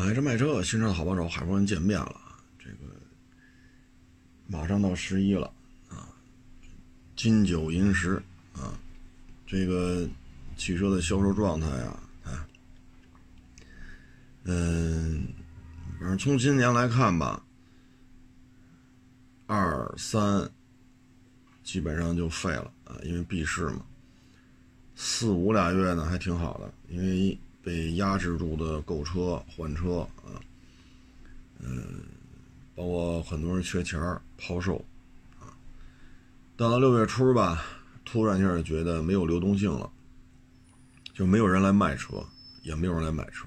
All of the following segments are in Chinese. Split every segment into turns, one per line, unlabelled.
买车卖车，新车的好帮手，海阔人见面了。这个马上到十一了啊，金九银十啊，这个汽车的销售状态啊，啊，嗯，反正从今年来看吧，二三基本上就废了啊，因为闭市嘛。四五俩月呢还挺好的，因为被压制住的购车换车啊，嗯，包括很多人缺钱抛售啊。到了六月初吧，突然一下觉得没有流动性了，就没有人来卖车，也没有人来买车，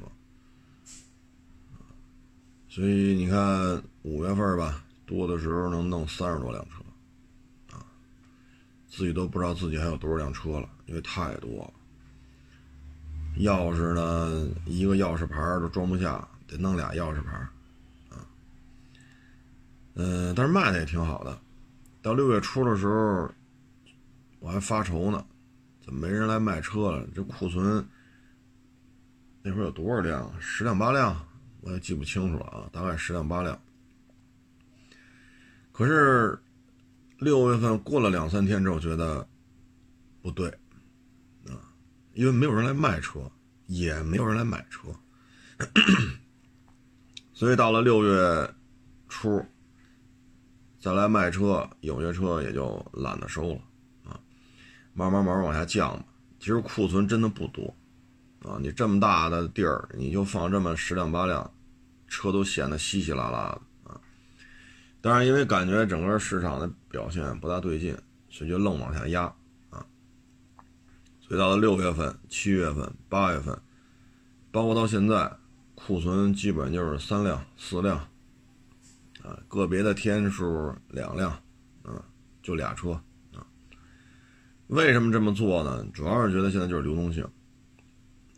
所以你看五月份吧，多的时候能弄三十多辆车，啊，自己都不知道自己还有多少辆车了。因为太多了，钥匙呢，一个钥匙牌都装不下，得弄俩钥匙牌啊。嗯，但是卖的也挺好的。到六月初的时候，我还发愁呢，怎么没人来卖车了？这库存那会儿有多少辆？十辆八辆，我也记不清楚了啊，大概十辆八辆。可是六月份过了两三天之后，觉得不对。因为没有人来卖车，也没有人来买车，所以到了六月初再来卖车，有些车也就懒得收了啊，慢慢慢慢往下降吧。其实库存真的不多啊，你这么大的地儿，你就放这么十辆八辆，车都显得稀稀拉拉的啊。但是，因为感觉整个市场的表现不大对劲，所以就愣往下压。到了六月份、七月份、八月份，包括到现在，库存基本就是三辆、四辆，啊，个别的天数两辆，啊，就俩车，啊。为什么这么做呢？主要是觉得现在就是流动性，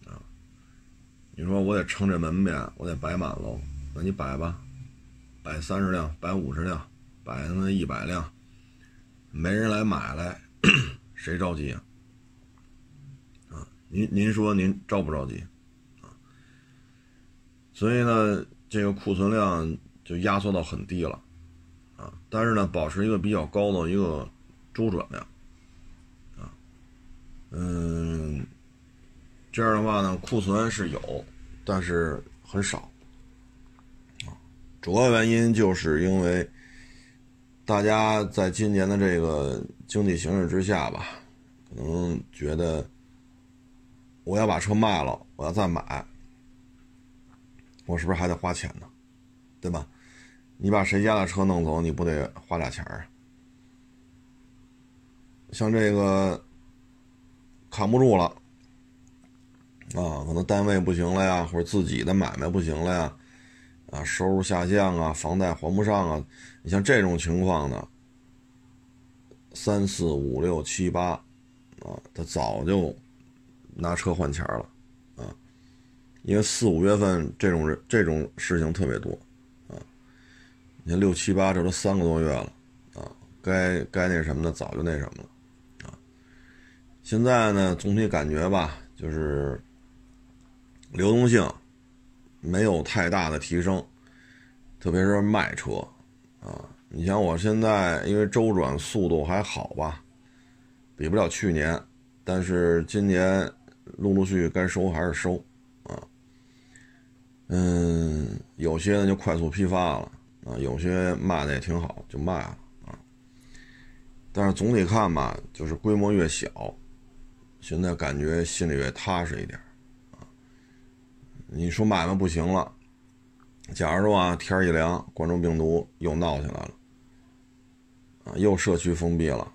啊，你说我得撑这门面，我得摆满喽，那你摆吧，摆三十辆，摆五十辆，摆他妈一百辆，没人来买来，谁着急啊？您您说您着不着急啊？所以呢，这个库存量就压缩到很低了啊，但是呢，保持一个比较高的一个周转量啊，嗯，这样的话呢，库存是有，但是很少啊。主要原因就是因为大家在今年的这个经济形势之下吧，可能觉得。我要把车卖了，我要再买，我是不是还得花钱呢？对吧？你把谁家的车弄走，你不得花俩钱儿？像这个扛不住了啊，可能单位不行了呀，或者自己的买卖不行了呀，啊，收入下降啊，房贷还不上啊，你像这种情况呢，三四五六七八啊，他早就。拿车换钱了，啊，因为四五月份这种人这种事情特别多，啊，你看六七八这都三个多月了，啊，该该那什么的早就那什么了，啊，现在呢总体感觉吧，就是流动性没有太大的提升，特别是卖车，啊，你像我现在因为周转速度还好吧，比不了去年，但是今年。陆陆续续该收还是收，啊，嗯，有些呢就快速批发了，啊，有些卖的也挺好，就卖了，啊，但是总体看吧，就是规模越小，现在感觉心里越踏实一点，啊，你说买卖不行了，假如说啊天一凉，冠状病毒又闹起来了，啊，又社区封闭了，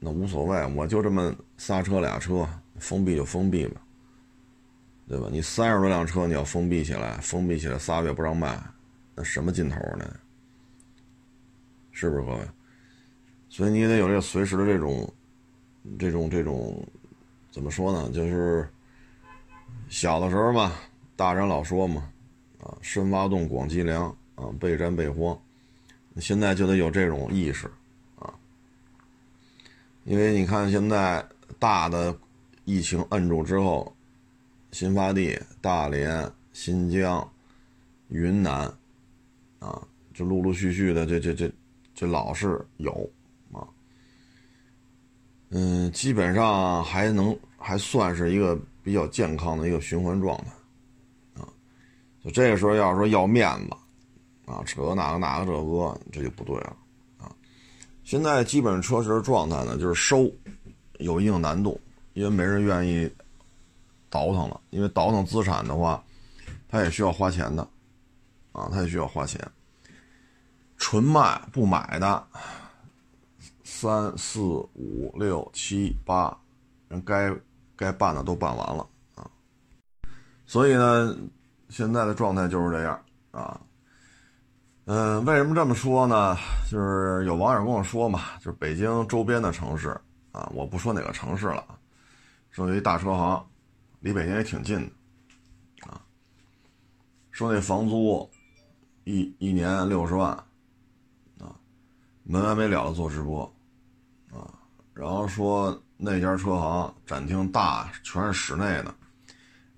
那无所谓，我就这么仨车俩车。封闭就封闭吧，对吧？你三十多辆车，你要封闭起来，封闭起来仨月不让卖，那什么劲头呢？是不是各位？所以你也得有这个随时的这种、这种、这种，怎么说呢？就是小的时候嘛，大人老说嘛，啊，深挖洞，广积粮，啊，备战备荒。现在就得有这种意识，啊，因为你看现在大的。疫情摁住之后，新发地、大连、新疆，云南，啊，就陆陆续续的这这这这老是有啊，嗯，基本上还能还算是一个比较健康的一个循环状态，啊，就这个时候要说要面子，啊，扯哪个哪个这个，这就不对了，啊，现在基本车市状态呢，就是收有一定难度，因为没人愿意倒腾了，因为倒腾资产的话，他也需要花钱的。啊，他也需要花钱。纯卖不买的，三四五六七八，人该该办的都办完了啊。所以呢，现在的状态就是这样啊。嗯，为什么这么说呢？就是有网友跟我说嘛，就是北京周边的城市啊，我不说哪个城市了，说有一大车行，离北京也挺近的啊，说那房租。一一年六十万，啊，没完没了的做直播，啊，然后说那家车行展厅大，全是室内的，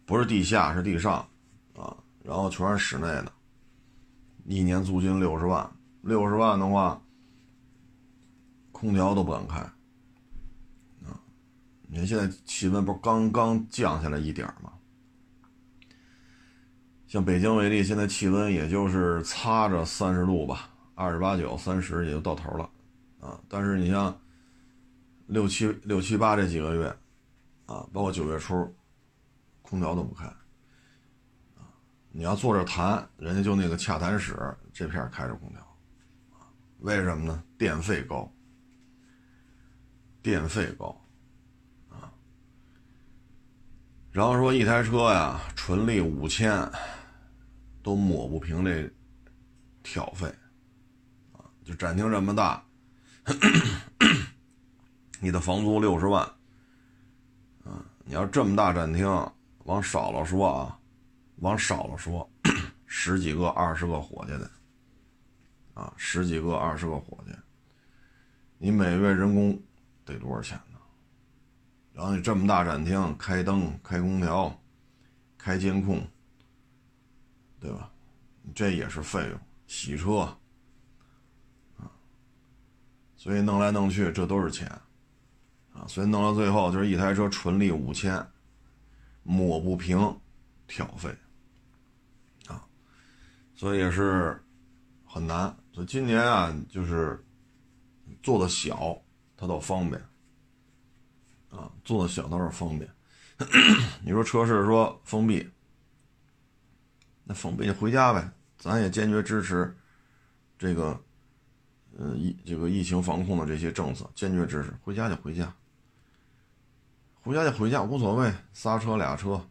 不是地下是地上，啊，然后全是室内的，一年租金六十万，六十万的话，空调都不敢开，你看现在气温不是刚刚降下来一点吗？像北京为例，现在气温也就是擦着三十度吧，二十八九、三十也就到头了，啊！但是你像六七六七八这几个月，啊，包括九月初，空调都不开，啊！你要坐着谈，人家就那个洽谈室这片开着空调，为什么呢？电费高，电费高，啊！然后说一台车呀，纯利五千。都抹不平这挑费啊！就展厅这么大，你的房租六十万啊！你要这么大展厅，往少了说啊，往少了说，十几个、二十个伙计的啊，十几个、二十个伙计，你每月人工得多少钱呢？然后你这么大展厅，开灯、开空调、开监控。对吧？这也是费用，洗车啊，所以弄来弄去，这都是钱啊。所以弄到最后，就是一台车纯利五千，抹不平挑费啊，所以也是很难。所以今年啊，就是做的小，它倒方便啊，做的小倒是方便。你说车市说封闭。那封闭就回家呗，咱也坚决支持这个，呃，疫这个疫情防控的这些政策，坚决支持。回家就回家，回家就回家，无所谓，仨车俩车，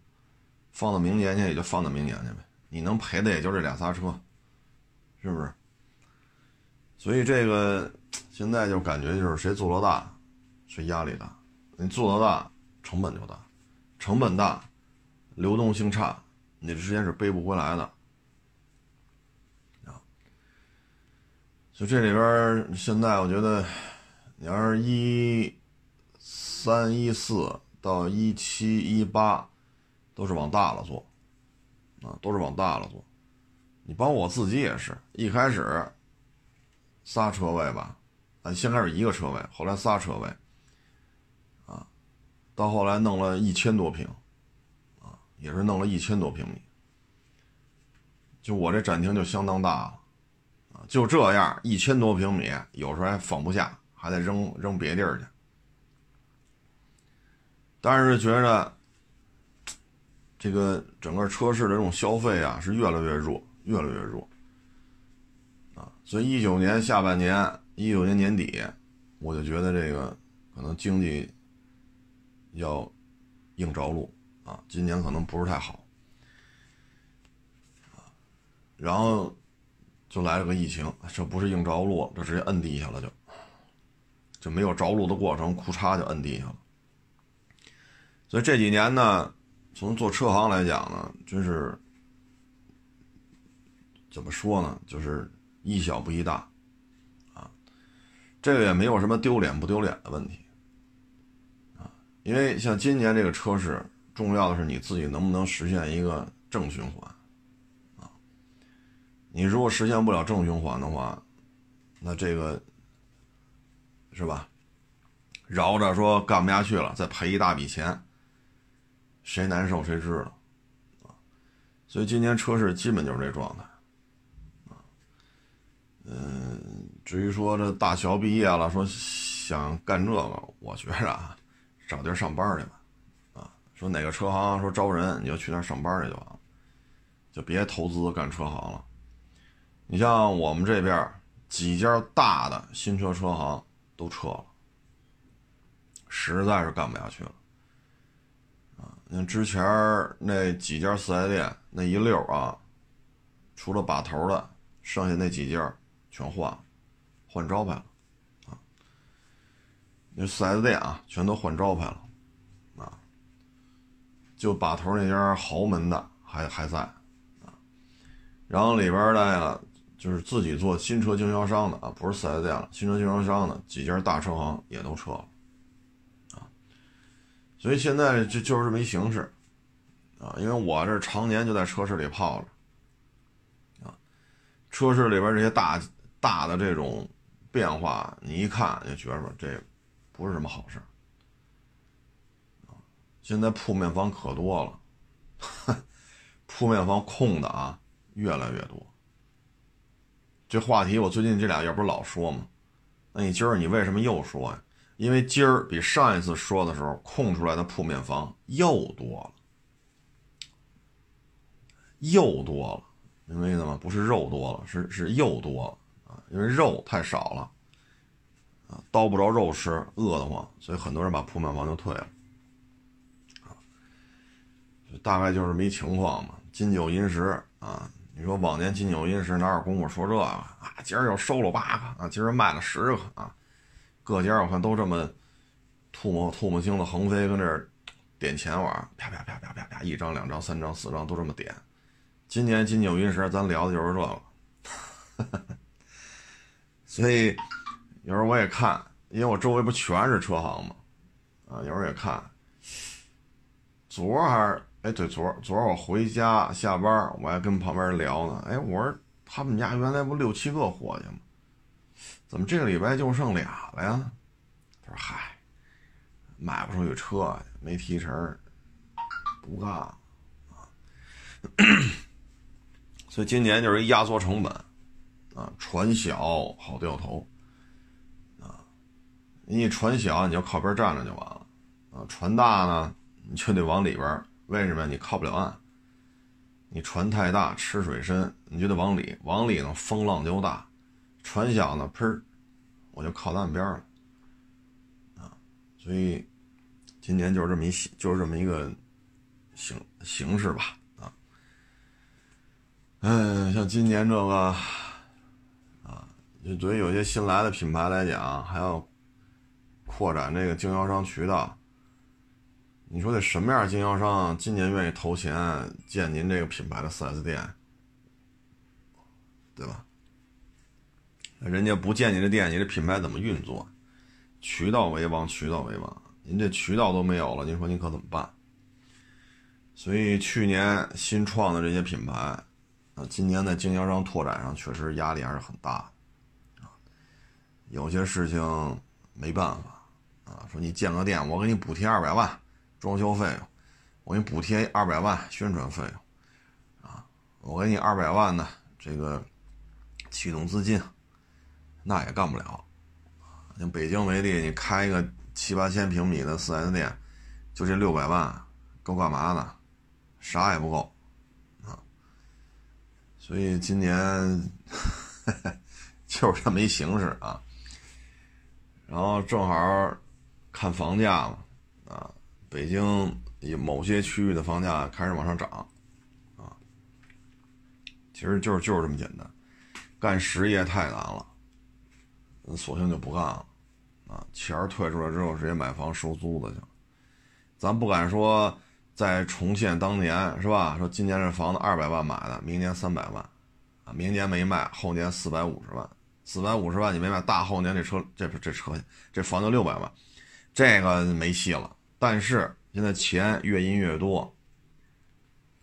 放到明年去也就放到明年去呗。你能赔的也就这俩仨车，是不是？所以这个 现在就感觉就是谁做的大，谁压力大。你做的大，成本就大，成本大，流动性差。你这时间是背不回来的，啊！就这里边现在我觉得，你要是一三一四到一七一八，都是往大了做，啊，都是往大了做。你包括我自己也是一开始仨车位吧，啊，先开始一个车位，后来仨车位，到后来弄了一千多平。啊也是弄了一千多平米，就我这展厅就相当大了，啊，就这样一千多平米，有时候还放不下，还得扔扔别地儿去。但是觉着这个整个车市的这种消费啊是越来越弱，越来越弱，啊，所以一九年下半年，一九年年底，我就觉得这个可能经济要硬着陆。啊，今年可能不是太好，然后就来了个疫情，这不是硬着陆，这直接摁地下了，就就没有着陆的过程，库嚓就摁地下了。所以这几年呢，从做车行来讲呢，真是怎么说呢，就是宜小不宜大，啊，这个也没有什么丢脸不丢脸的问题，因为像今年这个车市。重要的是你自己能不能实现一个正循环，啊，你如果实现不了正循环的话，那这个是吧？饶着说干不下去了，再赔一大笔钱，谁难受谁知道啊？所以今年车市基本就是这状态啊。嗯，至于说这大学毕业了，说想干这个，我觉着啊，找地儿上班去吧。啊，说哪个车行说招人，你就去那儿上班去就完了，就别投资干车行了。你像我们这边几家大的新车车行都撤了。实在是干不下去了，啊！你之前那几家四 S 店那一溜啊，除了把头的，剩下那几家全换了，换招牌了，那四 S 店啊，全都换招牌了，啊！就把头那家豪门的还还在，啊！然后里边的呀，就是自己做新车经销商的啊，不是四 S 店了，新车经销商的几家大车行也都撤了。啊所以现在就就是这么一形式，啊，因为我这常年就在车市里泡着，啊，车市里边这些大大的这种变化，你一看就觉着这不是什么好事。现在铺面房可多了，铺面房空的啊越来越多。这话题我最近这俩月不是老说吗？那你今儿你为什么又说呀？因为今儿比上一次说的时候空出来的铺面房又多了，又多了，明白意思吗？不是肉多了，是是又多了啊！因为肉太少了，啊，叨不着肉吃，饿得慌，所以很多人把铺面房就退了，啊，大概就是这么一情况嘛。金九银十啊，你说往年金九银十哪有功夫说这个啊？今儿又收了八个啊，今儿卖了十个啊。各家我看都这么吐沫吐沫星子横飞，跟这儿点钱玩，啪啪啪啪啪啪，一张两张三张四张都这么点。今年金九银十，咱聊的就是这个。所以有时候我也看，因为我周围不全是车行嘛，啊，有时候也看。昨儿还是哎对，昨儿昨儿我回家下班，我还跟旁边人聊呢。哎，我说他们家原来不六七个伙计吗？怎么这个礼拜就剩俩了呀？他说：“嗨，卖不出去车，没提成，不干啊。所以今年就是一压缩成本啊，船小好掉头。你船小，你就靠边站着就完了啊。船大呢，你就得往里边。为什么？你靠不了岸。你船太大，吃水深，你就得往里。往里呢，风浪就大。”船小呢，喷我就靠岸边了，啊，所以今年就是这么一，就是这么一个形形式吧，啊，嗯，像今年这个，啊，就对于有些新来的品牌来讲，还要扩展这个经销商渠道，你说得什么样经销商今年愿意投钱建您这个品牌的 4S 店，对吧？人家不建你这店，你这品牌怎么运作？渠道为王，渠道为王。您这渠道都没有了，您说您可怎么办？所以去年新创的这些品牌，啊，今年在经销商拓展上确实压力还是很大，有些事情没办法，啊，说你建个店，我给你补贴二百万装修费用，我给你补贴二百万宣传费用，啊，我给你二百万呢这个启动资金。那也干不了，像北京为例，你开一个七八千平米的四 S 店，就这六百万，够干嘛呢？啥也不够，啊！所以今年 就是这么一形式啊。然后正好看房价嘛，啊，北京有某些区域的房价开始往上涨，啊，其实就是就是这么简单，干实业太难了。索性就不干了，啊，钱退出来之后，直接买房收租子去。咱不敢说再重现当年，是吧？说今年这房子二百万买的，明年三百万，啊，明年没卖，后年四百五十万，四百五十万你没卖，大后年这车这这车这房就六百万，这个没戏了。但是现在钱越印越多，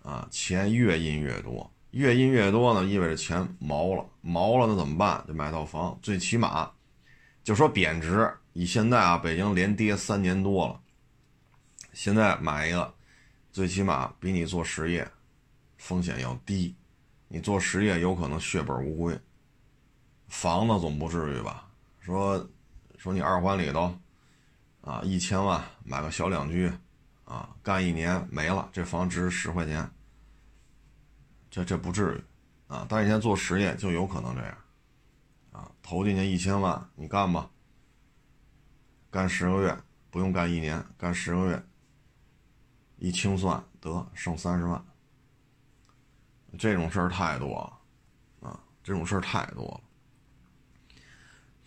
啊，钱越印越多，越印越多呢，意味着钱毛了，毛了那怎么办？就买套房，最起码就说贬值。以现在啊，北京连跌三年多了，现在买一个，最起码比你做实业风险要低。你做实业有可能血本无归，房子总不至于吧？说说你二环里头啊，一千万买个小两居啊，干一年没了，这房值十块钱，这这不至于啊。但是现在做实业就有可能这样啊，投进去一千万，你干吧，干十个月不用干一年，干十个月一清算得剩三十万。这种事儿太多了，啊，这种事儿太多了。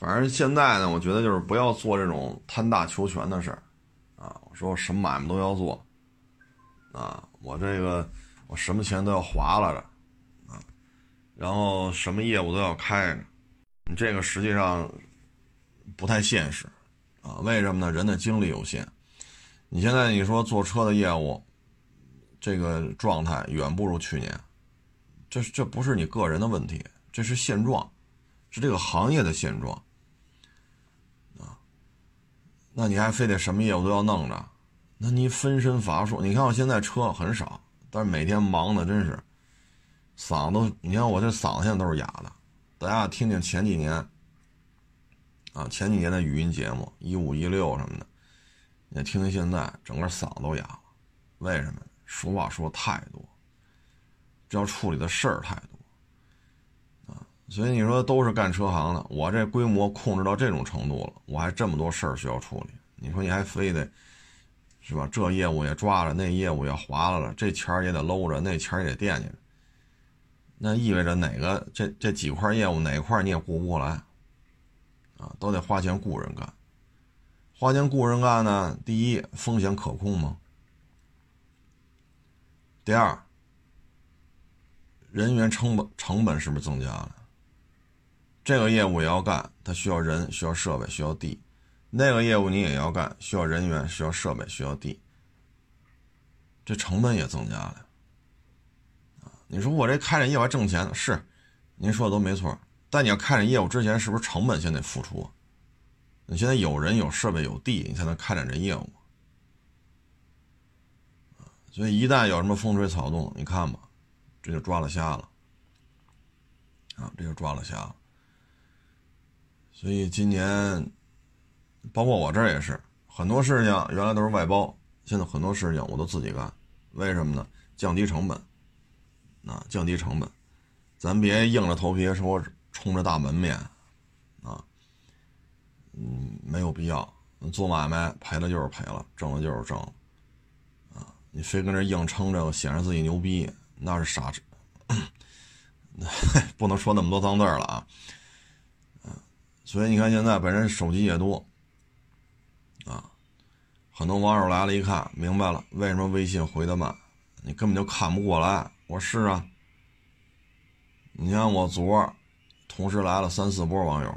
反正现在呢，我觉得就是不要做这种贪大求全的事儿，啊，我说什么买卖都要做，啊，我这个我什么钱都要划拉着，啊，然后什么业务都要开着，你这个实际上不太现实，啊，为什么呢？人的精力有限，你现在你说做车的业务，这个状态远不如去年。这这不是你个人的问题，这是现状，是这个行业的现状，那你还非得什么业务都要弄着，那你分身乏术。你看我现在车很少，但是每天忙的真是，嗓子，你看我这嗓子现在都是哑的。大家听听前几年，啊，前几年的语音节目一五一六什么的，你听听现在，整个嗓子都哑了，为什么？说话说太多。这要处理的事儿太多，所以你说都是干车行的，我这规模控制到这种程度了，我还这么多事儿需要处理，你说你还非得，是吧？这业务也抓着，那业务也划拉了，这钱儿也得搂着，那钱儿也得惦记着，那意味着哪个这这几块业务哪块你也顾不过来，啊，都得花钱雇人干，花钱雇人干呢，第一风险可控吗？第二。人员成本成本是不是增加了？这个业务也要干，它需要人，需要设备，需要地；那个业务你也要干，需要人员，需要设备，需要地。这成本也增加了。你说我这开展业务还挣钱呢？是，您说的都没错。但你要开展业务之前，是不是成本先得付出？你现在有人、有设备、有地，你才能开展这业务。所以一旦有什么风吹草动，你看吧。这就抓了瞎了，啊，这就抓了瞎了。所以今年，包括我这儿也是，很多事情原来都是外包，现在很多事情我都自己干。为什么呢？降低成本，啊，降低成本。咱别硬着头皮说冲着大门面，啊，嗯，没有必要。做买卖赔了就是赔了，挣了就是挣了，啊，你非跟这硬撑着显示自己牛逼。那是傻，不能说那么多脏字了啊。所以你看现在本身手机也多，啊，很多网友来了，一看明白了，为什么微信回的慢？你根本就看不过来。我说是啊，你看我昨儿同时来了三四波网友，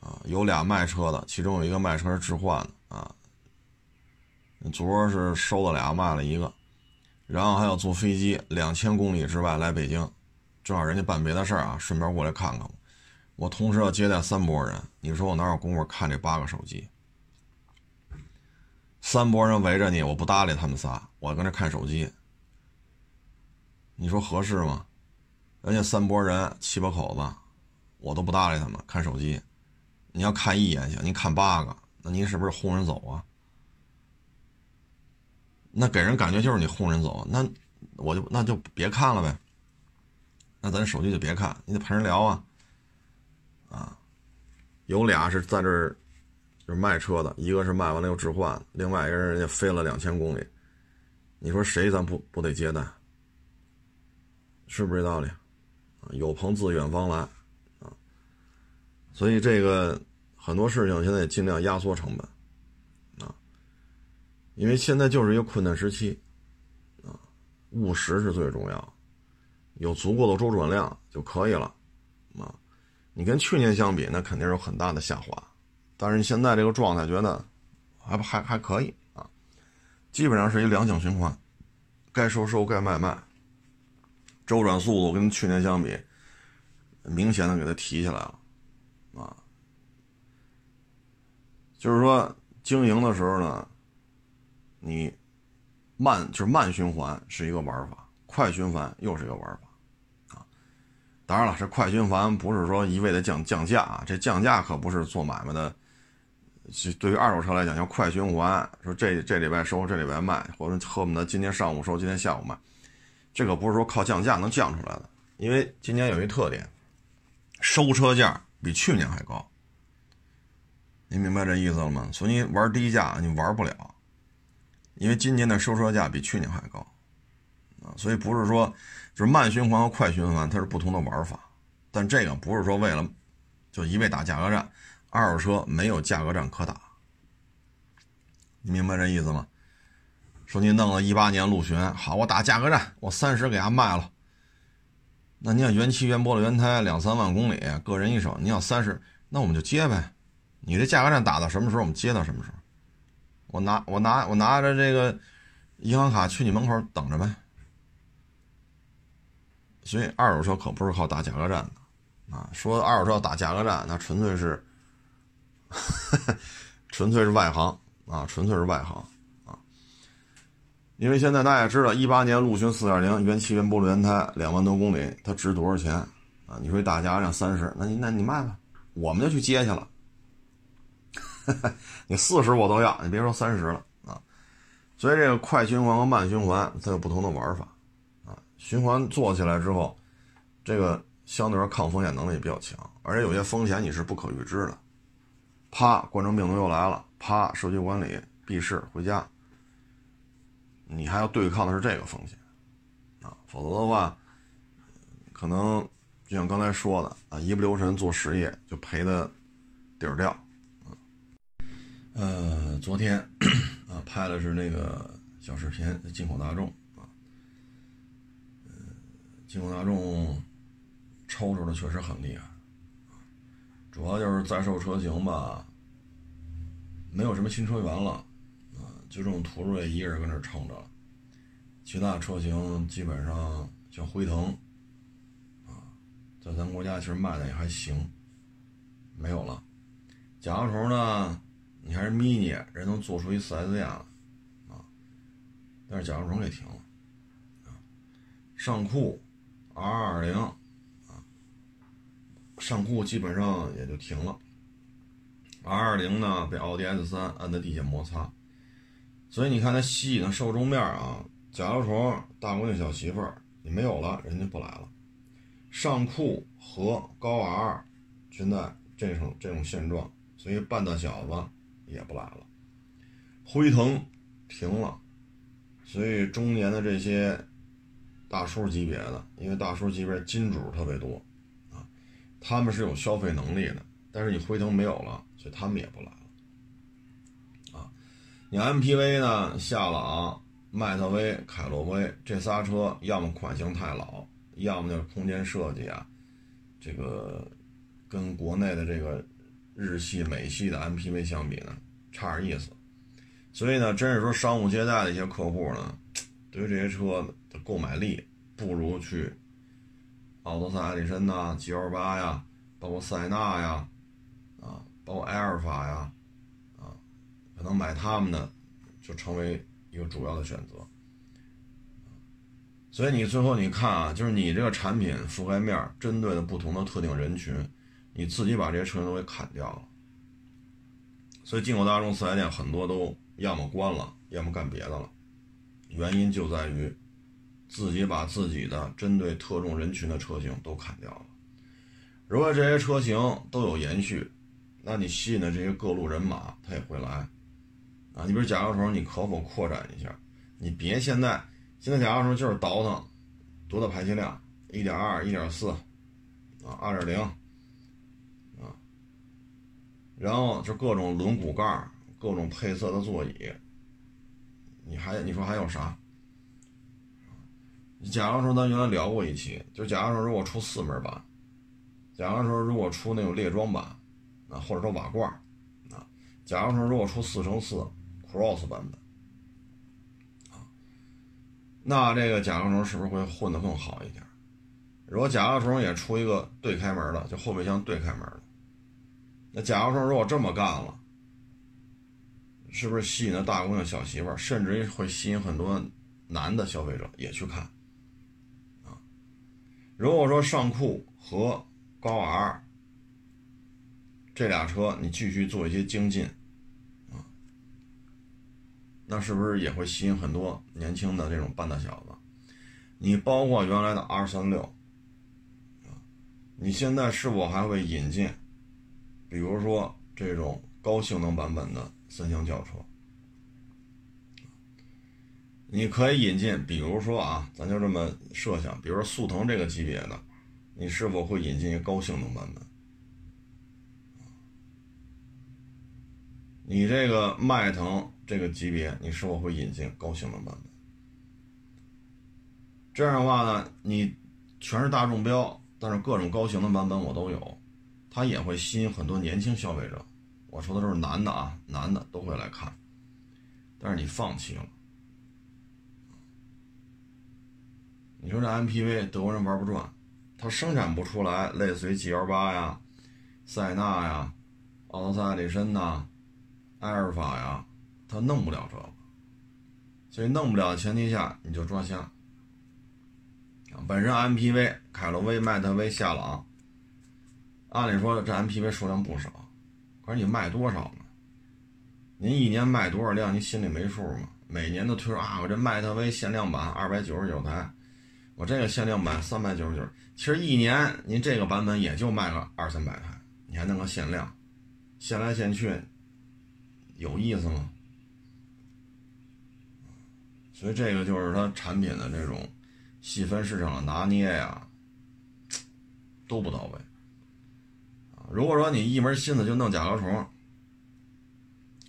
啊，有俩卖车的，其中有一个卖车是置换的啊，昨儿是收了俩，卖了一个。然后还要坐飞机两千公里之外来北京，正好人家办别的事儿啊，顺便过来看看我。我同时要接待三拨人，你说我哪有功夫看这八个手机？三拨人围着你，我不搭理他们仨，我跟这看手机，你说合适吗？人家三拨人七八口子，我都不搭理他们，看手机。你要看一眼行，你看八个，那您是不是轰人走啊？那给人感觉就是你轰人走，那我就那就别看了呗。那咱手机就别看，你得陪人聊啊。啊，有俩是在这儿就是卖车的，一个是卖完了又置换，另外一个人人家飞了两千公里，你说谁咱不不得接待？是不是这道理？啊，有朋自远方来啊，所以这个很多事情现在也尽量压缩成本。啊因为现在就是一个困难时期，啊，务实是最重要，有足够的周转量就可以了，你跟去年相比，那肯定有很大的下滑，但是现在这个状态觉得还还还可以啊，基本上是一良性循环，该收收，该卖卖，周转速度跟去年相比，明显的给它提起来了，啊，就是说经营的时候呢，你慢就是慢循环是一个玩法，快循环又是一个玩法，当然了，这快循环不是说一味的降降价啊，这降价可不是做买卖的。对于二手车来讲，要快循环，说这这礼拜收，这礼拜卖，或者恨不得今天上午收，今天下午卖，这可不是说靠降价能降出来的。因为今年有一特点，收车价比去年还高。你明白这意思了吗？所以你玩低价你玩不了，因为今年的收车价比去年还高啊。所以不是说就是慢循环和快循环它是不同的玩法，但这个不是说为了就一味打价格战。二手车没有价格战可打，你明白这意思吗？说你弄了一八年陆巡，好，我打价格战，我三十给他卖了。那你要原漆原玻璃原胎两三万公里，个人一手，你要三十，那我们就接呗。你这价格战打到什么时候，我们接到什么时候。我拿我拿我拿着这个银行卡去你门口等着呗。所以二手车可不是靠打价格战的啊！说二手车打价格战，那纯粹是。纯粹是外行啊，纯粹是外行啊！因为现在大家知道，一八年陆巡四点零原漆原玻璃原胎两万多公里，它值多少钱啊？你说打价格战三十，那你那你卖吧，我们就去接去了。你四十我都要，你别说三十了啊！所以这个快循环和慢循环它有不同的玩法。循环做起来之后，这个相对来说抗风险能力比较强，而且有些风险你是不可预知的。啪，冠状病毒又来了！啪，社区管理闭市回家。你还要对抗的是这个风险啊，否则的话，可能就像刚才说的啊，一不留神做实业就赔的底儿掉啊。呃，昨天啊拍的是那个小视频，进口大众，进口大众抽出的确实很厉害。主要就是在售车型吧，没有什么新车源了，啊，就这种途锐一个人搁那撑着了，其他车型基本上像辉腾，啊，在咱国家其实卖的也还行，没有了。甲壳虫呢，你还是 mini，人能做出一 4S 店了，啊，但是甲壳虫给停了，啊，尚酷 R20。上库基本上也就停了，R20 呢被奥迪 S3 按在地下摩擦，所以你看它吸引的受众面啊，甲壳虫、大姑娘、小媳妇儿你没有了，人家不来了。上库和高 R 现在这种这种现状，所以半大小子也不来了。辉腾停了，所以中年的这些大叔级别的，因为大叔级别金主特别多。啊他们是有消费能力的，但是你辉腾没有了，所以他们也不来了。啊，你 MPV 呢？夏朗、迈特威、凯洛威这仨车，要么款型太老，要么就是空间设计啊，这个跟国内的这个日系、美系的 MPV 相比呢，差点意思。所以呢，真是说商务接待的一些客户呢，对于这些车的购买力，不如去。奥德赛、艾力绅呐，G L 八呀，包括塞纳呀，啊，包括埃尔法呀，啊，可能买他们的就成为一个主要的选择。所以你最后你看啊，就是你这个产品覆盖面针对的不同的特定人群，你自己把这些车型都给砍掉了。所以进口大众四 S 店很多都要么关了，要么干别的了，原因就在于。自己把自己的针对特种人群的车型都砍掉了。如果这些车型都有延续，那你吸引的这些各路人马他也会来啊。你比如甲壳虫，你可否扩展一下？你别现在现在甲壳虫就是倒腾多大排气量，一点二、一点四啊，二点零啊，然后就各种轮毂盖、各种配色的座椅，你还你说还有啥？甲壳虫咱原来聊过一期，就甲壳虫如果出四门版，甲壳虫如果出那种列装版，啊或者说瓦罐，啊，甲壳虫如果出四乘四 cross 版本，啊，那这个甲壳虫是不是会混得更好一点？如果甲壳虫也出一个对开门的，就后备箱对开门的，那甲壳虫如果这么干了，是不是吸引了大姑娘小媳妇儿，甚至于会吸引很多男的消费者也去看？啊，如果说尚酷和高 R 这俩车你继续做一些精进，啊，那是不是也会吸引很多年轻的这种半大小子？你包括原来的 R 三六，啊，你现在是否还会引进，比如说这种高性能版本的？三厢轿车，你可以引进，比如说啊，咱就这么设想，比如说速腾这个级别的，你是否会引进一个高性能版本？你这个迈腾这个级别，你是否会引进高性能版本？这样的话呢，你全是大众标，但是各种高性能版本我都有，它也会吸引很多年轻消费者。我说的都是男的啊，男的都会来看，但是你放弃了。你说这 MPV 德国人玩不转，他生产不出来类似于 G L 八呀、塞纳呀、奥德赛、力绅呐、埃尔法呀，他弄不了这个。所以弄不了的前提下，你就抓瞎。本身 MPV 凯路威、迈特威、夏朗，按理说这 MPV 数量不少。可是你卖多少呢？您一年卖多少辆？您心里没数吗？每年都推说啊，我这迈特威限量版二百九十九台，我这个限量版三百九十九。其实一年您这个版本也就卖个二三百台，你还弄个限量，限来限去，有意思吗？所以这个就是它产品的这种细分市场的拿捏呀，都不到位。如果说你一门心思就弄甲壳虫，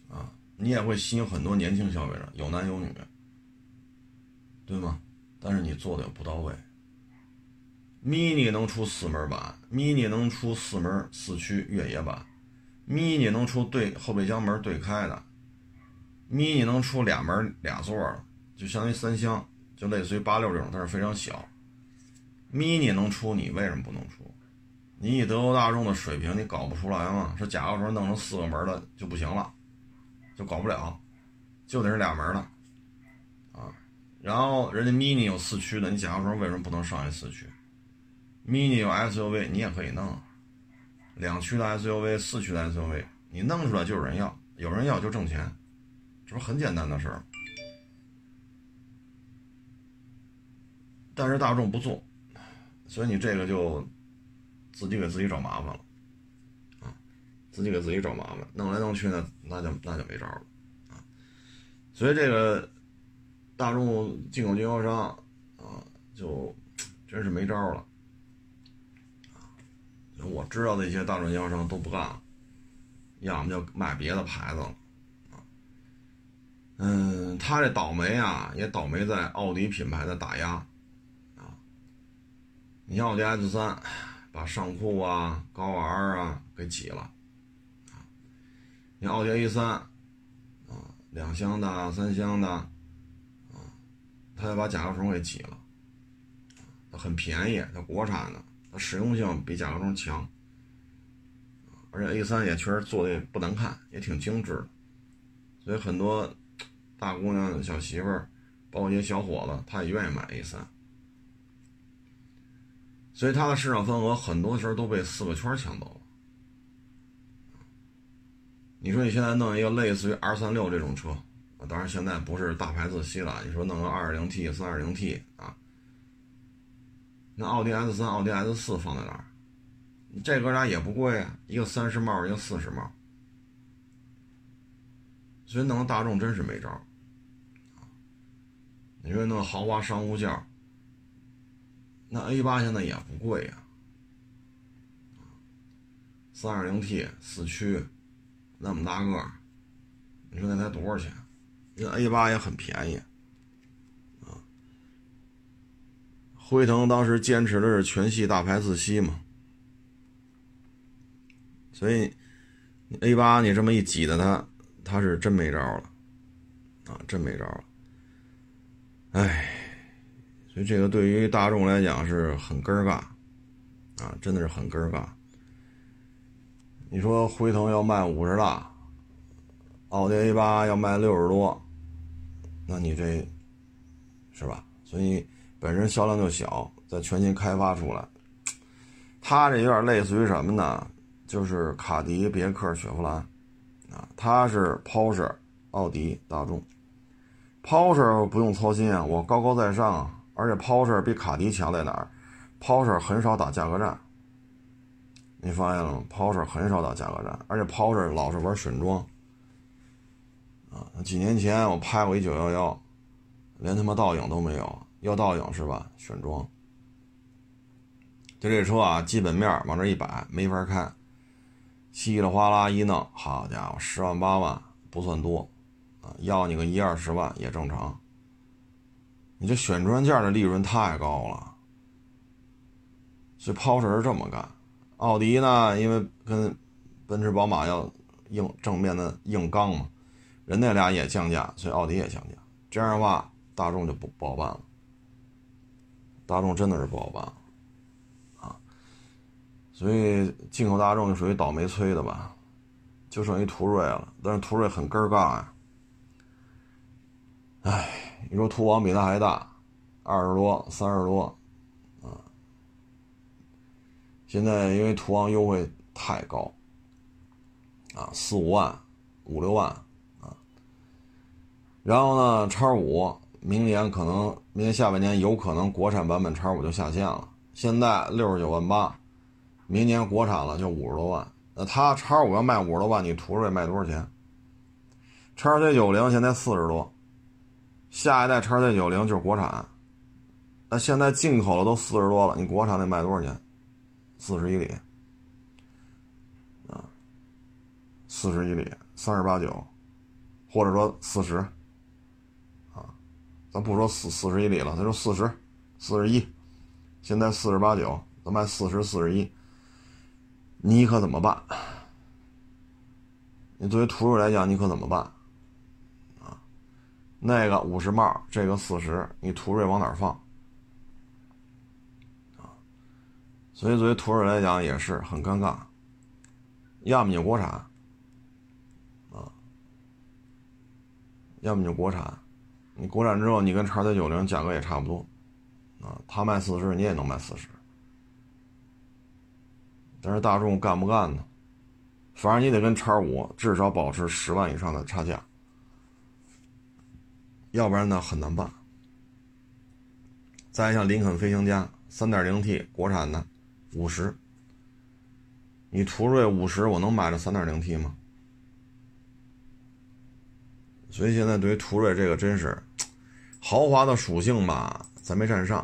啊，你也会吸引很多年轻消费者，有男有女，对吗？但是你做的也不到位。mini 能出四门版，mini 能出四门四驱越野版，mini 能出对后备箱门对开的，mini 能出俩门俩座的，就相当于三厢，就类似于八六这种，但是非常小。mini 能出，你为什么不能出？你以德国大众的水平，你搞不出来吗？是甲壳虫弄成四个门的就不行了，就搞不了，就得是俩门的，啊，然后人家 mini 有四驱的，你甲壳虫为什么不能上一四驱？mini 有 SUV，你也可以弄，两驱的 SUV、四驱的 SUV，你弄出来就有人要，有人要就挣钱，这不很简单的事儿。但是大众不做，所以你这个就。自己给自己找麻烦了，啊，自己给自己找麻烦，弄来弄去呢，那就那就没招了，啊，所以这个大众进口经销商啊，就真是没招了，啊，我知道的一些大众经销商都不干了，要么就卖别的牌子了，啊，嗯，他这倒霉啊，也倒霉在奥迪品牌的打压，啊，你像奥迪 S 三。把尚酷啊、高 R 啊给挤了，啊，你奥迪 A 三，啊，两厢的、三厢的，啊，它要把甲壳虫给挤了，很便宜，它国产的，它实用性比甲壳虫强，而且 A 三也确实做的也不难看，也挺精致的，所以很多大姑娘、小媳妇儿，包括一些小伙子，他也愿意买 A 三。所以它的市场份额很多时候都被四个圈抢走了。你说你现在弄一个类似于 R 三六这种车，当然现在不是大牌自吸了。你说弄个 2.0T、3.0T 啊，那奥迪 S 三、奥迪 S 四放在哪儿？这哥俩也不贵啊，一个三十帽，一个四十帽。所以弄个大众真是没招你说弄豪华商务轿？那 A 八现在也不贵呀，三二零 T 四驱，那么大个，你说那才多少钱？那 A 八也很便宜，啊，辉腾当时坚持的是全系大排自吸嘛，所以 A 八你这么一挤的它，它是真没招了，啊，真没招了，哎。所以这个对于大众来讲是很尴尬，啊，真的是很尴尬。你说辉腾要卖五十大，奥迪 A 八要卖六十多，那你这是吧？所以本身销量就小，在全新开发出来，它这有点类似于什么呢？就是卡迪、别克、雪佛兰，啊，它是 Porsche、奥迪、大众。Porsche 不用操心啊，我高高在上啊，而且 POsher 比卡迪强在哪儿？POsher 很少打价格战，你发现了吗？POsher 很少打价格战，而且 POsher 老是玩选装。啊，几年前我拍过一九幺幺，连他妈倒影都没有，要倒影是吧？选装。就这车啊，基本面往这一摆，没法开。稀里哗啦一弄，好家伙，十万八万不算多，啊，要你个一二十万也正常。你这选装件的利润太高了，所以抛车是这么干。奥迪呢，因为跟奔驰、宝马要硬正面的硬刚嘛，人那俩也降价，所以奥迪也降价。这样的话，大众就不不好办了。大众真的是不好办啊。所以进口大众就属于倒霉催的吧，就剩一途锐了，但是途锐很根儿尬呀。哎，你说途昂比它还大，二十多、三十多，啊，现在因为途昂优惠太高，啊，四五万、五六万，啊，然后呢，叉五明年可能明年下半年有可能国产版本叉五就下线了，现在六十九万八。明年国产了就五十多万，那它叉五要卖五十多万，你途锐卖多少钱？叉 C 九零现在四十多，下一代叉 C 九零就是国产，那现在进口的都四十多了，你国产得卖多少钱？四十一里，啊，四十一里三十八九，或者说四十，啊，咱不说四四十一里了，咱说四十，四十一，现在四十八九，咱卖四十四十一。你可怎么办？你作为途锐来讲，你可怎么办？那个五十帽，这个四十，你途锐往哪儿放？所以作为途锐来讲也是很尴尬。要么你国产，啊，要么就国产。你国产之后，你跟叉 C 九零价格也差不多，啊，他卖四十，你也能卖四十。但是大众干不干呢？反正你得跟叉五至少保持十万以上的差价，要不然呢很难办。再像林肯飞行家三点零 T 国产的五十，你途锐五十我能买着三点零 T 吗？所以现在对于途锐这个真是豪华的属性吧，咱没占上；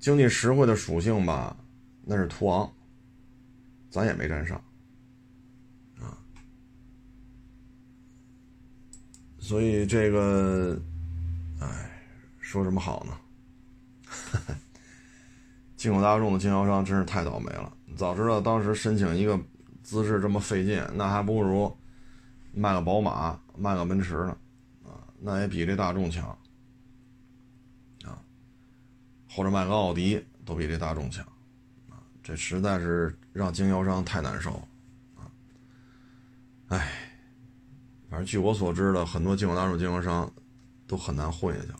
经济实惠的属性吧，那是途昂。咱也没占上，啊，所以这个，哎，说什么好呢？进口大众的经销商真是太倒霉了。早知道当时申请一个资质这么费劲，那还不如卖个宝马、卖个奔驰呢，啊，那也比这大众强，啊，或者卖个奥迪都比这大众强啊。这实在是让经销商太难受，啊，哎，反正据我所知的，很多进口大众经销商都很难混下去了，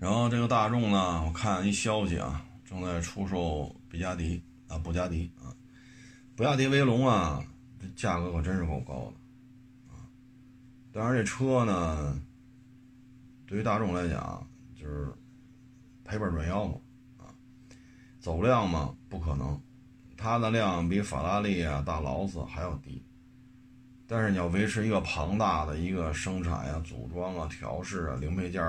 然后这个大众呢，我看一消息啊，正在出售比亚迪啊，布加迪啊，布加迪威龙啊，这价格可真是够高的，啊，当然这车呢，对于大众来讲就是赔本赚吆喝啊。走量嘛？不可能，它的量比法拉利啊、大劳斯还要低。但是你要维持一个庞大的一个生产呀、组装啊、调试啊、零配件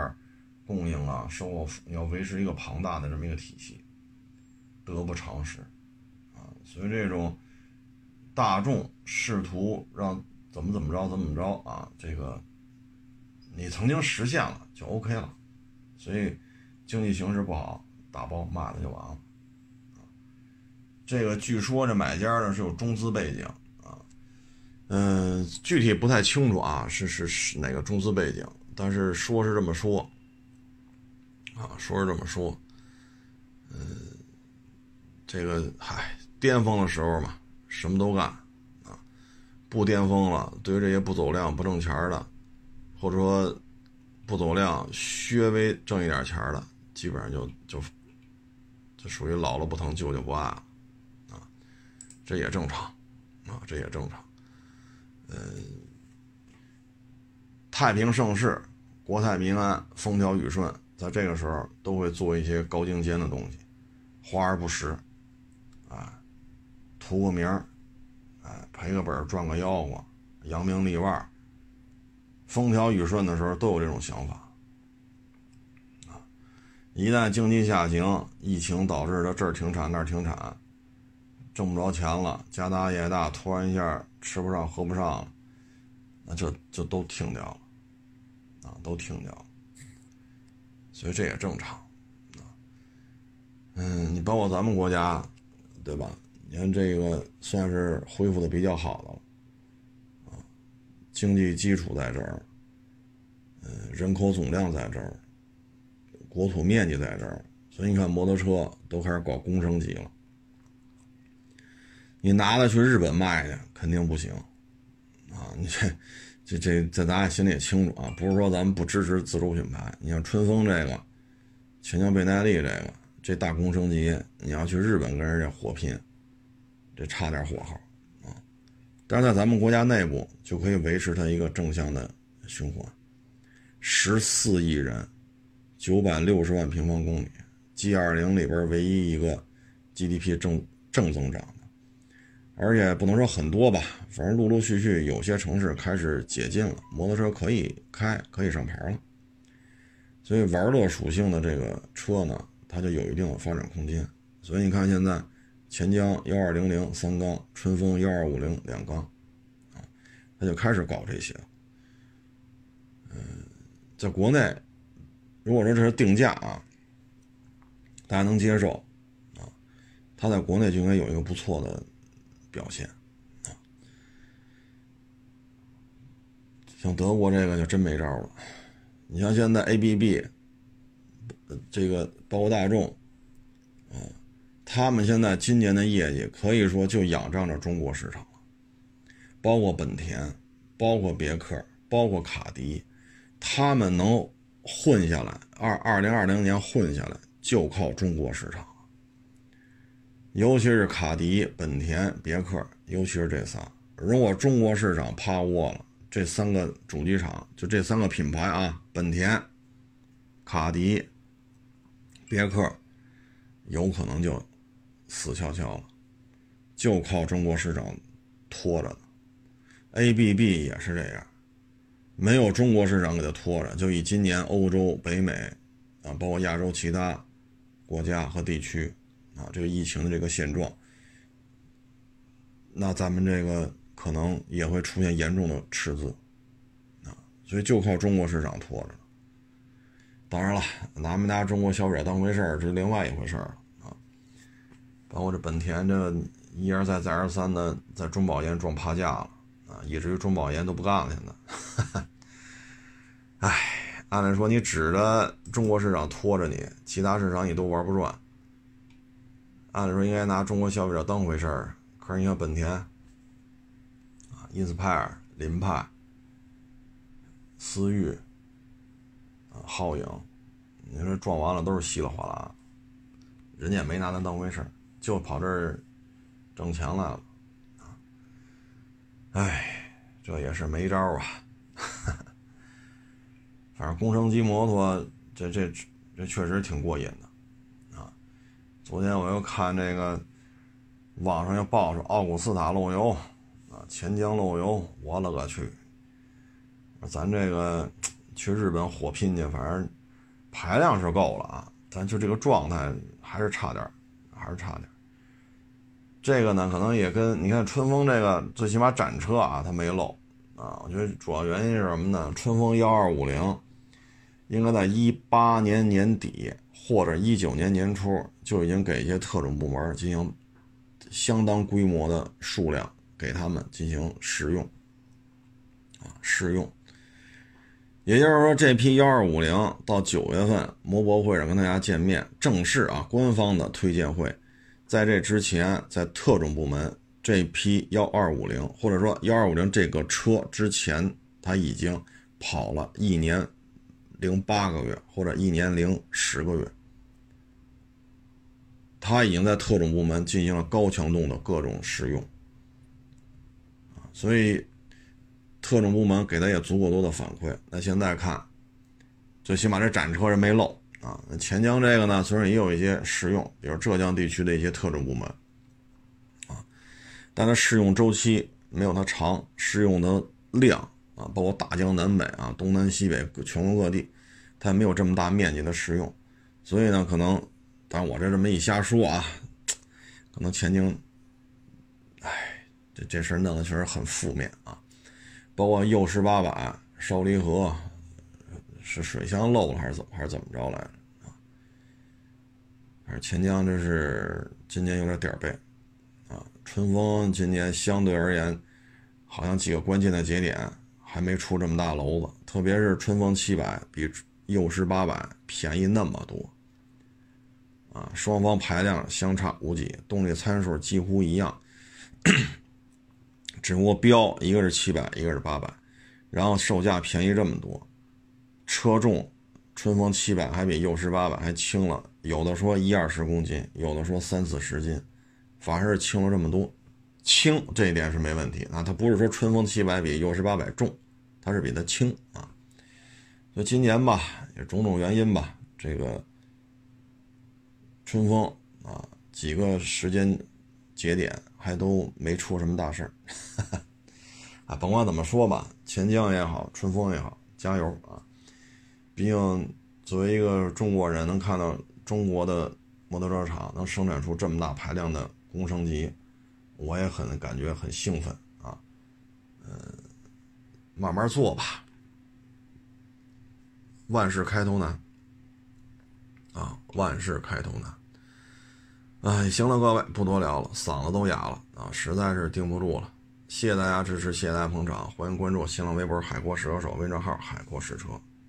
供应啊、售后，你要维持一个庞大的这么一个体系，得不偿失啊。所以这种大众试图让怎么怎么着怎么着啊，这个你曾经实现了就 OK 了。所以经济形势不好，打包卖了就完了。这个据说这买家呢是有中资背景嗯，具体不太清楚啊，是是是哪个中资背景？但是说是这么说啊，说是这么说，嗯，这个嗨，巅峰的时候嘛，什么都干啊，不巅峰了，对于这些不走量、不挣钱的，或者说不走量、稍微挣一点钱的，基本上就就就属于老了不疼，舅舅不爱了啊，这也正常啊，这也正常，嗯，太平盛世。国泰民安，风调雨顺，在这个时候都会做一些高精尖的东西，华而不实，啊，图个名儿，啊，赔个本赚个吆喝，扬名立万。风调雨顺的时候都有这种想法，啊，一旦经济下行，疫情导致的这儿停产那儿停产，挣不着钱了，家大业大，突然一下吃不上喝不上了，那就就都停掉了。啊，都停掉了，所以这也正常，啊，嗯，你包括咱们国家，对吧？你看这个算是恢复的比较好的了，啊，经济基础在这儿，嗯，人口总量在这儿，国土面积在这儿，所以你看摩托车都开始搞工升级了，你拿了去日本卖去肯定不行，啊，你这。这这这，咱俩心里也清楚啊，不是说咱们不支持自主品牌。你像春风这个，全江倍耐力这个，这大工升级，你要去日本跟人家火拼，这差点火候啊。但是在咱们国家内部就可以维持它一个正向的循环。十四亿人，九百六十万平方公里，G 二零里边唯一一个 GDP 正正增长。而且不能说很多吧，反正陆陆续续有些城市开始解禁了，摩托车可以开，可以上牌了。所以玩乐属性的这个车呢，它就有一定的发展空间。所以你看现在，钱江幺二零零三缸，春风幺二五零两缸，啊，它就开始搞这些。嗯，在国内，如果说这是定价啊，大家能接受，啊，它在国内就应该有一个不错的。表现啊，像德国这个就真没招了。你像现在 ABB，这个包括大众，啊，他们现在今年的业绩可以说就仰仗着中国市场了。包括本田，包括别克，包括卡迪，他们能混下来，二二零二零年混下来，就靠中国市场。尤其是卡迪、本田、别克，尤其是这仨，如果中国市场趴窝了，这三个主机厂就这三个品牌啊，本田、卡迪、别克，有可能就死翘翘了，就靠中国市场拖着的。ABB 也是这样，没有中国市场给它拖着，就以今年欧洲、北美啊，包括亚洲其他国家和地区。啊，这个疫情的这个现状，那咱们这个可能也会出现严重的赤字，啊，所以就靠中国市场拖着。当然了，拿没拿中国消费者当回事儿，这是另外一回事儿啊。包括这本田这一而再再而三的在中保研撞趴架了啊，以至于中保研都不干了。现在，哎，按理说你指着中国市场拖着你，其他市场你都玩不转。按理说应该拿中国消费者当回事儿，可是你看本田啊、英斯派尔、凌派、思域啊、皓影，你说撞完了都是稀里哗啦，人家也没拿咱当回事儿，就跑这儿挣钱来了啊！哎，这也是没招啊！反正工程机摩托，这这这确实挺过瘾的。昨天我又看这个网上又报说奥古斯塔漏油啊，钱江漏油，我勒个去！咱这个去日本火拼去，反正排量是够了啊，咱就这个状态还是差点还是差点这个呢，可能也跟你看春风这个，最起码展车啊，它没漏啊。我觉得主要原因是什么呢？春风幺二五零应该在一八年年底。或者一九年年初就已经给一些特种部门进行相当规模的数量给他们进行试用，啊，试用。也就是说，这批幺二五零到九月份摩博会上跟大家见面，正式啊官方的推荐会，在这之前，在特种部门这批幺二五零或者说幺二五零这个车之前，他已经跑了一年零八个月或者一年零十个月，他已经在特种部门进行了高强度的各种试用，所以。特种部门给他也足够多的反馈。那现在看，最起码这展车是没漏啊。钱江这个呢，虽然也有一些试用，比如浙江地区的一些特种部门啊，但它试用周期没有它长，试用的量啊，包括大江南北啊，东南西北全国各地，它也没有这么大面积的试用。所以呢，可能，但我这这么一瞎说啊，可能钱江，哎，这这事弄得确实很负面啊。包括右十八百烧离合，是水箱漏了还是怎么还是怎么着来着啊？反正钱江这是今年有点点儿背啊。春风今年相对而言，好像几个关键的节点还没出这么大篓子，特别是春风七百比右十八百便宜那么多啊，双方排量相差无几，动力参数几乎一样。只不过标一个是七百，一个是八百，然后售价便宜这么多，车重，春风七百还比幼狮八百还轻了，有的说一二十公斤，有的说三四十斤，反而是轻了这么多，轻这一点是没问题啊，它不是说春风七百比幼狮八百重，它是比它轻啊，就今年吧，也种种原因吧，这个春风啊几个时间节点。还都没出什么大事儿，啊，甭管怎么说吧，钱江也好，春风也好，加油啊！毕竟作为一个中国人，能看到中国的摩托车厂能生产出这么大排量的工升机，我也很感觉很兴奋啊。嗯，慢慢做吧，万事开头难啊，万事开头难。哎，行了，各位不多聊了，嗓子都哑了啊，实在是顶不住了。谢谢大家支持，谢谢大家捧场，欢迎关注新浪微博“海阔试车手”微信号“海阔试车”。